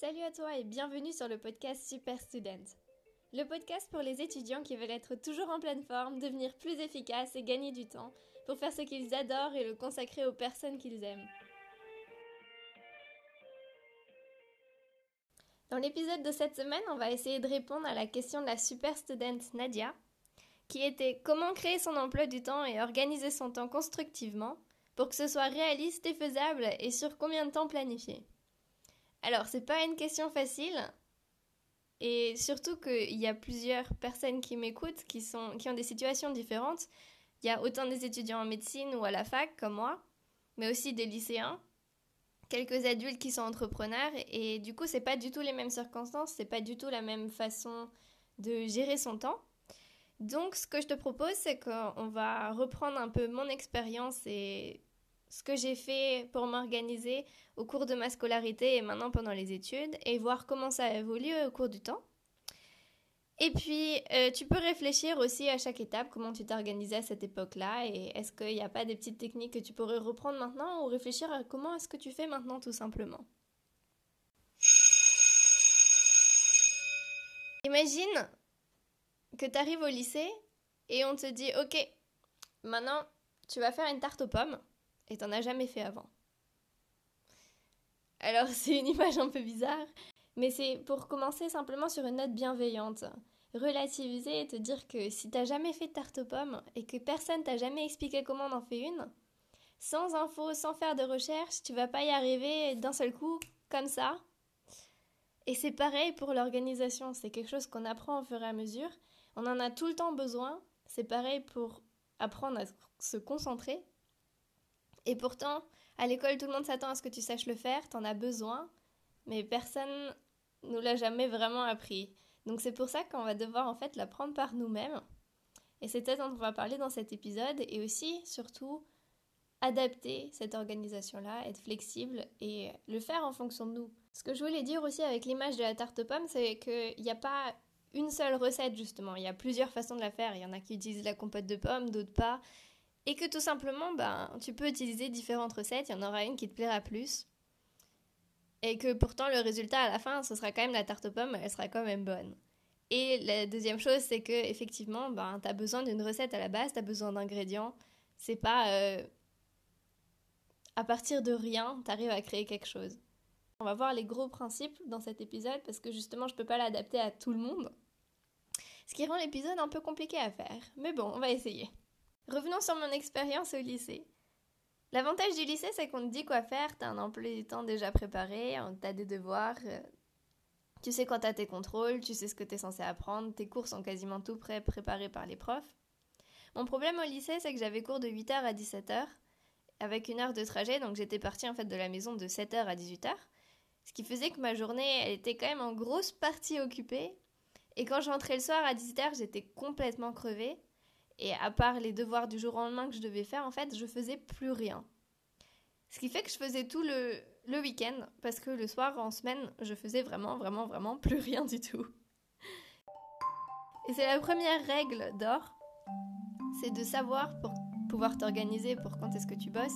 Salut à toi et bienvenue sur le podcast Super Student. Le podcast pour les étudiants qui veulent être toujours en pleine forme, devenir plus efficaces et gagner du temps pour faire ce qu'ils adorent et le consacrer aux personnes qu'ils aiment. Dans l'épisode de cette semaine, on va essayer de répondre à la question de la super student Nadia, qui était comment créer son emploi du temps et organiser son temps constructivement pour que ce soit réaliste et faisable et sur combien de temps planifier. Alors, c'est pas une question facile. Et surtout qu'il y a plusieurs personnes qui m'écoutent qui, qui ont des situations différentes. Il y a autant des étudiants en médecine ou à la fac comme moi, mais aussi des lycéens, quelques adultes qui sont entrepreneurs. Et du coup, c'est pas du tout les mêmes circonstances, c'est pas du tout la même façon de gérer son temps. Donc, ce que je te propose, c'est qu'on va reprendre un peu mon expérience et ce que j'ai fait pour m'organiser au cours de ma scolarité et maintenant pendant les études et voir comment ça a évolué au cours du temps. Et puis, euh, tu peux réfléchir aussi à chaque étape, comment tu t'es organisé à cette époque-là et est-ce qu'il n'y a pas des petites techniques que tu pourrais reprendre maintenant ou réfléchir à comment est-ce que tu fais maintenant tout simplement? Imagine que tu arrives au lycée et on te dit, ok, maintenant tu vas faire une tarte aux pommes et t'en as jamais fait avant. Alors c'est une image un peu bizarre, mais c'est pour commencer simplement sur une note bienveillante. Relativiser et te dire que si t'as jamais fait de tarte aux pommes et que personne t'a jamais expliqué comment on en fait une, sans info, sans faire de recherche, tu vas pas y arriver d'un seul coup, comme ça. Et c'est pareil pour l'organisation, c'est quelque chose qu'on apprend au fur et à mesure. On en a tout le temps besoin. C'est pareil pour apprendre à se concentrer, et pourtant, à l'école, tout le monde s'attend à ce que tu saches le faire, t'en as besoin, mais personne nous l'a jamais vraiment appris. Donc c'est pour ça qu'on va devoir en fait l'apprendre par nous-mêmes. Et c'est peut-être dont on va parler dans cet épisode et aussi, surtout, adapter cette organisation-là, être flexible et le faire en fonction de nous. Ce que je voulais dire aussi avec l'image de la tarte aux pommes, c'est qu'il n'y a pas une seule recette justement, il y a plusieurs façons de la faire. Il y en a qui utilisent la compote de pommes, d'autres pas et que tout simplement, ben, tu peux utiliser différentes recettes, il y en aura une qui te plaira plus. Et que pourtant, le résultat à la fin, ce sera quand même la tarte aux pommes, elle sera quand même bonne. Et la deuxième chose, c'est que effectivement, ben, tu as besoin d'une recette à la base, tu as besoin d'ingrédients. C'est pas euh, à partir de rien, tu arrives à créer quelque chose. On va voir les gros principes dans cet épisode parce que justement, je peux pas l'adapter à tout le monde. Ce qui rend l'épisode un peu compliqué à faire. Mais bon, on va essayer. Revenons sur mon expérience au lycée. L'avantage du lycée, c'est qu'on te dit quoi faire, t'as un emploi du temps déjà préparé, t'as des devoirs, euh, tu sais quand t'as tes contrôles, tu sais ce que t'es censé apprendre, tes cours sont quasiment tout prêts, préparés par les profs. Mon problème au lycée, c'est que j'avais cours de 8h à 17h, avec une heure de trajet, donc j'étais partie en fait de la maison de 7h à 18h, ce qui faisait que ma journée, elle était quand même en grosse partie occupée, et quand je rentrais le soir à 18h, j'étais complètement crevée, et à part les devoirs du jour au lendemain que je devais faire, en fait, je faisais plus rien. Ce qui fait que je faisais tout le, le week-end, parce que le soir, en semaine, je faisais vraiment, vraiment, vraiment plus rien du tout. Et c'est la première règle d'or, c'est de savoir pour pouvoir t'organiser pour quand est-ce que tu bosses,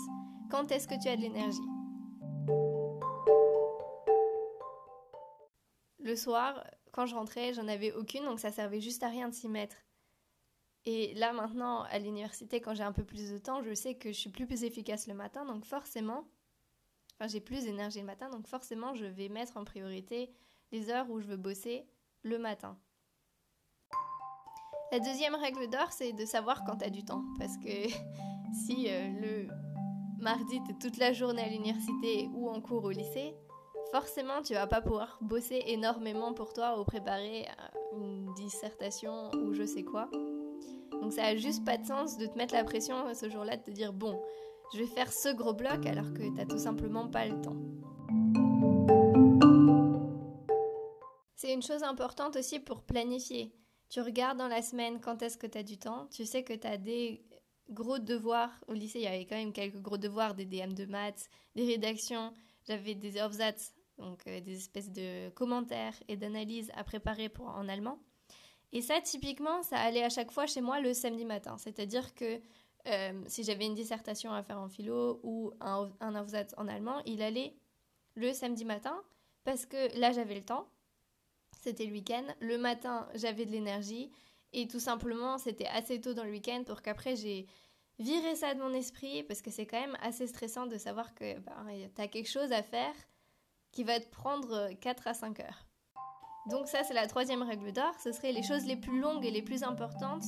quand est-ce que tu as de l'énergie. Le soir, quand je rentrais, j'en avais aucune, donc ça servait juste à rien de s'y mettre. Et là maintenant, à l'université, quand j'ai un peu plus de temps, je sais que je suis plus, efficace le matin, donc forcément, enfin j'ai plus d'énergie le matin, donc forcément je vais mettre en priorité les heures où je veux bosser le matin. La deuxième règle d'or, c'est de savoir quand tu as du temps, parce que si euh, le mardi tu es toute la journée à l'université ou en cours au lycée, forcément tu vas pas pouvoir bosser énormément pour toi ou préparer euh, une dissertation ou je sais quoi. Donc ça a juste pas de sens de te mettre la pression ce jour-là, de te dire bon, je vais faire ce gros bloc alors que t'as tout simplement pas le temps. C'est une chose importante aussi pour planifier. Tu regardes dans la semaine quand est-ce que tu as du temps. Tu sais que tu as des gros devoirs. Au lycée, il y avait quand même quelques gros devoirs, des DM de maths, des rédactions. J'avais des Aufsatz, donc euh, des espèces de commentaires et d'analyses à préparer pour en allemand. Et ça, typiquement, ça allait à chaque fois chez moi le samedi matin. C'est-à-dire que euh, si j'avais une dissertation à faire en philo ou un, un en allemand, il allait le samedi matin parce que là j'avais le temps, c'était le week-end, le matin j'avais de l'énergie, et tout simplement c'était assez tôt dans le week-end pour qu'après j'ai viré ça de mon esprit, parce que c'est quand même assez stressant de savoir que ben, tu as quelque chose à faire qui va te prendre 4 à 5 heures. Donc ça c'est la troisième règle d'or, ce serait les choses les plus longues et les plus importantes,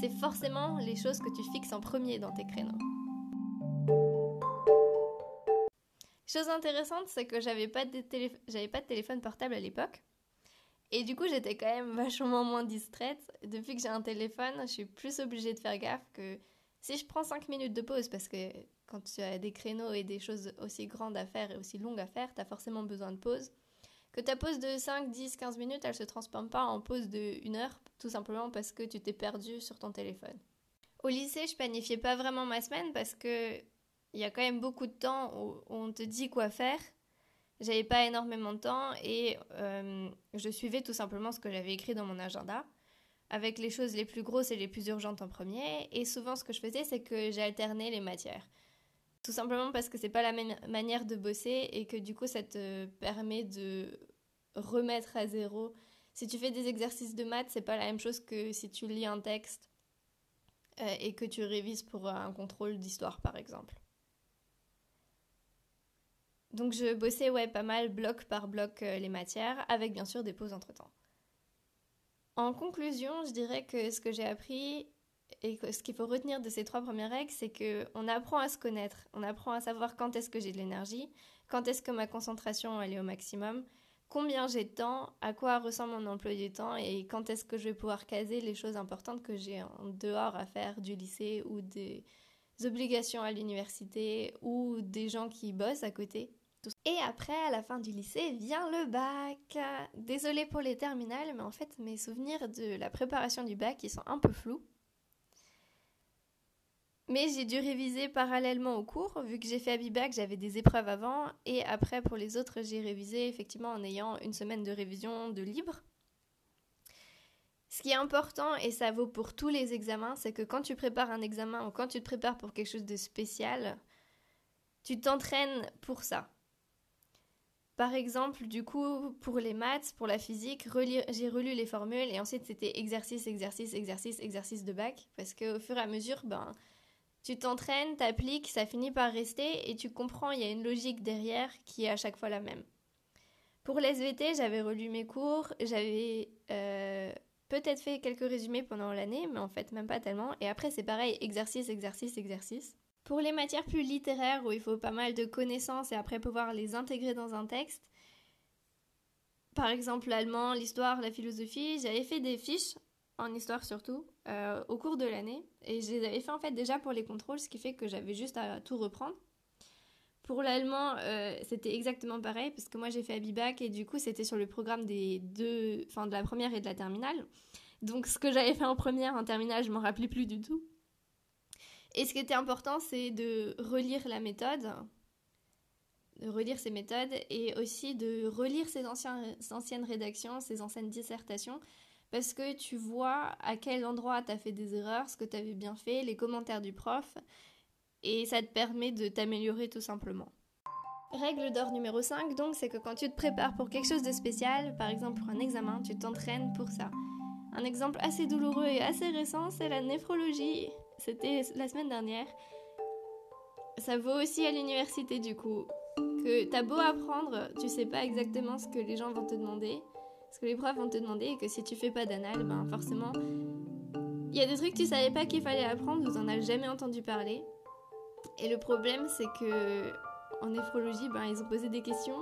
c'est forcément les choses que tu fixes en premier dans tes créneaux. Chose intéressante, c'est que j'avais pas, de j'avais pas de téléphone portable à l'époque. Et du coup, j'étais quand même vachement moins distraite. Depuis que j'ai un téléphone, je suis plus obligée de faire gaffe que si je prends 5 minutes de pause, parce que quand tu as des créneaux et des choses aussi grandes à faire et aussi longues à faire, tu as forcément besoin de pause. Que ta pause de 5, 10, 15 minutes, elle se transforme pas en pause de 1 heure, tout simplement parce que tu t'es perdu sur ton téléphone. Au lycée, je planifiais pas vraiment ma semaine parce que il y a quand même beaucoup de temps où on te dit quoi faire. J'avais pas énormément de temps et euh, je suivais tout simplement ce que j'avais écrit dans mon agenda, avec les choses les plus grosses et les plus urgentes en premier. Et souvent, ce que je faisais, c'est que j'alternais les matières. Tout simplement parce que c'est pas la même manière de bosser et que du coup, ça te permet de remettre à zéro. Si tu fais des exercices de maths, c'est pas la même chose que si tu lis un texte euh, et que tu révises pour un contrôle d'histoire, par exemple. Donc je bossais pas mal bloc par bloc euh, les matières avec bien sûr des pauses entre temps. En conclusion, je dirais que ce que j'ai appris et ce qu'il faut retenir de ces trois premières règles, c'est que on apprend à se connaître, on apprend à savoir quand est-ce que j'ai de l'énergie, quand est-ce que ma concentration est au maximum, combien j'ai de temps, à quoi ressemble mon emploi du temps et quand est-ce que je vais pouvoir caser les choses importantes que j'ai en dehors à faire du lycée ou des obligations à l'université ou des gens qui bossent à côté. Et après, à la fin du lycée, vient le bac. Désolée pour les terminales, mais en fait, mes souvenirs de la préparation du bac, ils sont un peu flous. Mais j'ai dû réviser parallèlement au cours, vu que j'ai fait Abibac, j'avais des épreuves avant, et après pour les autres, j'ai révisé effectivement en ayant une semaine de révision de libre. Ce qui est important, et ça vaut pour tous les examens, c'est que quand tu prépares un examen ou quand tu te prépares pour quelque chose de spécial, tu t'entraînes pour ça. Par exemple, du coup, pour les maths, pour la physique, j'ai relu les formules et ensuite c'était exercice, exercice, exercice, exercice de bac. Parce qu'au fur et à mesure, ben, tu t'entraînes, t'appliques, ça finit par rester et tu comprends, il y a une logique derrière qui est à chaque fois la même. Pour les SVT, j'avais relu mes cours, j'avais euh, peut-être fait quelques résumés pendant l'année, mais en fait même pas tellement. Et après, c'est pareil, exercice, exercice, exercice. Pour les matières plus littéraires où il faut pas mal de connaissances et après pouvoir les intégrer dans un texte, par exemple l'allemand, l'histoire, la philosophie, j'avais fait des fiches, en histoire surtout, euh, au cours de l'année. Et je les avais fait en fait déjà pour les contrôles, ce qui fait que j'avais juste à tout reprendre. Pour l'allemand, euh, c'était exactement pareil, parce que moi j'ai fait Abibac et du coup c'était sur le programme des deux, enfin de la première et de la terminale. Donc ce que j'avais fait en première, en terminale, je m'en rappelais plus du tout. Et ce qui était important, c'est de relire la méthode, de relire ces méthodes et aussi de relire ces anciennes rédactions, ces anciennes dissertations, parce que tu vois à quel endroit tu as fait des erreurs, ce que tu avais bien fait, les commentaires du prof, et ça te permet de t'améliorer tout simplement. Règle d'or numéro 5, donc, c'est que quand tu te prépares pour quelque chose de spécial, par exemple pour un examen, tu t'entraînes pour ça. Un exemple assez douloureux et assez récent, c'est la néphrologie c'était la semaine dernière. Ça vaut aussi à l'université du coup. Que t'as beau apprendre, tu sais pas exactement ce que les gens vont te demander, ce que les profs vont te demander, que si tu fais pas d'anal, ben forcément, il y a des trucs que tu savais pas qu'il fallait apprendre, vous en avez jamais entendu parler. Et le problème, c'est que en néphrologie, ben ils ont posé des questions.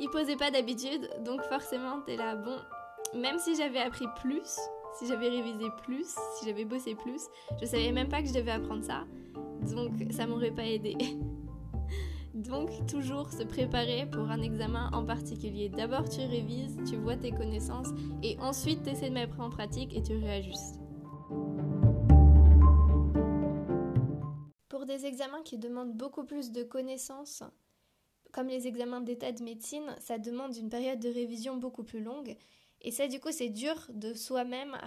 Ils posaient pas d'habitude, donc forcément, t'es là, bon, même si j'avais appris plus, si j'avais révisé plus, si j'avais bossé plus, je savais même pas que je devais apprendre ça. Donc ça m'aurait pas aidé. Donc toujours se préparer pour un examen en particulier. D'abord tu révises, tu vois tes connaissances et ensuite tu essaies de mettre en pratique et tu réajustes. Pour des examens qui demandent beaucoup plus de connaissances, comme les examens d'état de médecine, ça demande une période de révision beaucoup plus longue et ça, du coup, c'est dur de soi-même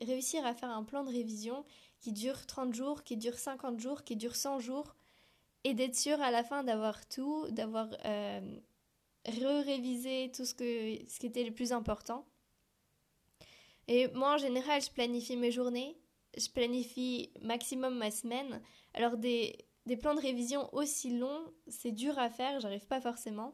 réussir à faire un plan de révision qui dure 30 jours, qui dure 50 jours, qui dure 100 jours, et d'être sûr à la fin d'avoir tout, d'avoir euh, re-réviser tout ce, que, ce qui était le plus important. Et moi, en général, je planifie mes journées, je planifie maximum ma semaine. Alors, des, des plans de révision aussi longs, c'est dur à faire, j'arrive pas forcément.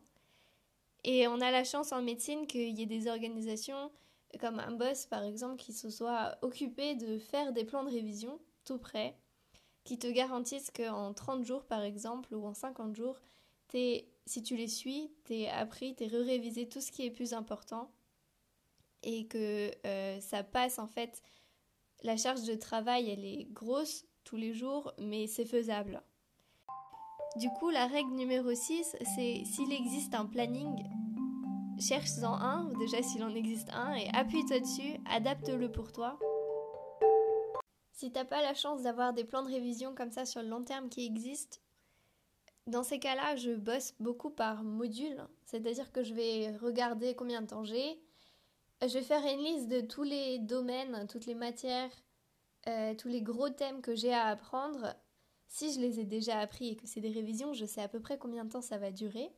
Et on a la chance en médecine qu'il y ait des organisations comme un boss par exemple qui se soit occupé de faire des plans de révision tout près, qui te garantissent qu'en 30 jours par exemple ou en 50 jours, si tu les suis, t'es appris, t'es re-révisé tout ce qui est plus important et que euh, ça passe en fait. La charge de travail elle est grosse tous les jours mais c'est faisable. Du coup, la règle numéro 6, c'est s'il existe un planning, cherche-en un, ou déjà s'il en existe un, et appuie-toi dessus, adapte-le pour toi. Si t'as pas la chance d'avoir des plans de révision comme ça sur le long terme qui existent, dans ces cas-là, je bosse beaucoup par module, c'est-à-dire que je vais regarder combien de temps j'ai, je vais faire une liste de tous les domaines, toutes les matières, euh, tous les gros thèmes que j'ai à apprendre. Si je les ai déjà appris et que c'est des révisions, je sais à peu près combien de temps ça va durer,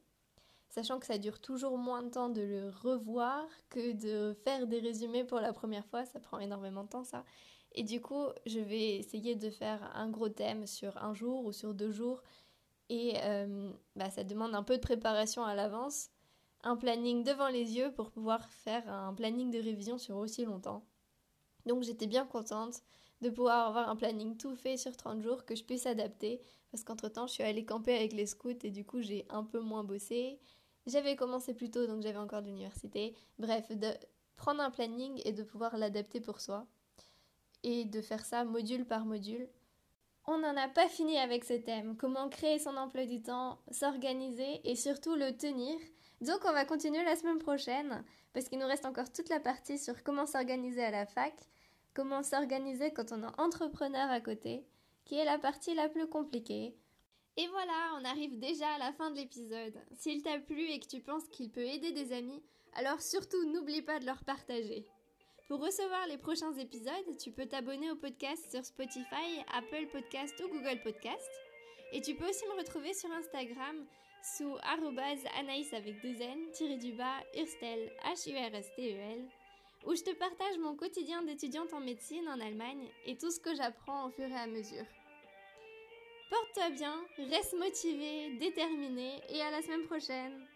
sachant que ça dure toujours moins de temps de le revoir que de faire des résumés pour la première fois, ça prend énormément de temps ça. Et du coup, je vais essayer de faire un gros thème sur un jour ou sur deux jours. Et euh, bah, ça demande un peu de préparation à l'avance, un planning devant les yeux pour pouvoir faire un planning de révision sur aussi longtemps. Donc j'étais bien contente de pouvoir avoir un planning tout fait sur 30 jours que je puisse adapter parce qu'entre-temps je suis allée camper avec les scouts et du coup j'ai un peu moins bossé. J'avais commencé plus tôt donc j'avais encore de l'université. Bref, de prendre un planning et de pouvoir l'adapter pour soi et de faire ça module par module. On n'en a pas fini avec ce thème, comment créer son emploi du temps, s'organiser et surtout le tenir. Donc on va continuer la semaine prochaine parce qu'il nous reste encore toute la partie sur comment s'organiser à la fac comment s'organiser quand on est entrepreneur à côté, qui est la partie la plus compliquée. Et voilà, on arrive déjà à la fin de l'épisode. S'il t'a plu et que tu penses qu'il peut aider des amis, alors surtout n'oublie pas de leur partager. Pour recevoir les prochains épisodes, tu peux t'abonner au podcast sur Spotify, Apple Podcast ou Google Podcast. Et tu peux aussi me retrouver sur Instagram sous anaïs avec deux n, tiré du bas, urstel, H-U-R-S-T-E-L où je te partage mon quotidien d'étudiante en médecine en Allemagne et tout ce que j'apprends au fur et à mesure. Porte-toi bien, reste motivé, déterminé et à la semaine prochaine